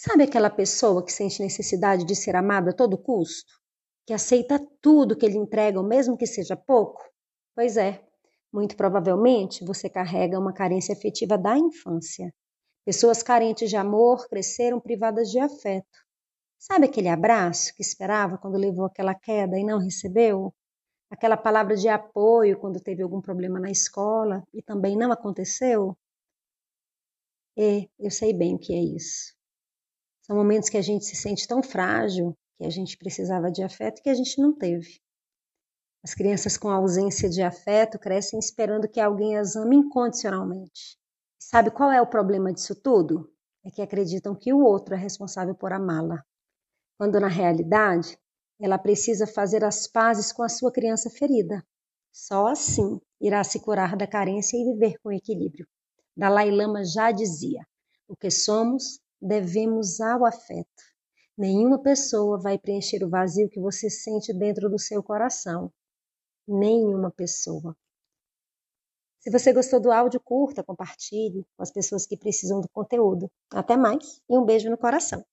Sabe aquela pessoa que sente necessidade de ser amada a todo custo? Que aceita tudo que lhe entregam, mesmo que seja pouco? Pois é, muito provavelmente você carrega uma carência afetiva da infância. Pessoas carentes de amor cresceram privadas de afeto. Sabe aquele abraço que esperava quando levou aquela queda e não recebeu? Aquela palavra de apoio quando teve algum problema na escola e também não aconteceu? É, eu sei bem o que é isso. São momentos que a gente se sente tão frágil, que a gente precisava de afeto que a gente não teve. As crianças com ausência de afeto crescem esperando que alguém as ame incondicionalmente. Sabe qual é o problema disso tudo? É que acreditam que o outro é responsável por amá-la, quando na realidade ela precisa fazer as pazes com a sua criança ferida. Só assim irá se curar da carência e viver com equilíbrio. Dalai Lama já dizia: o que somos devemos ao afeto. Nenhuma pessoa vai preencher o vazio que você sente dentro do seu coração. Nenhuma pessoa. Se você gostou do áudio, curta, compartilhe com as pessoas que precisam do conteúdo. Até mais e um beijo no coração.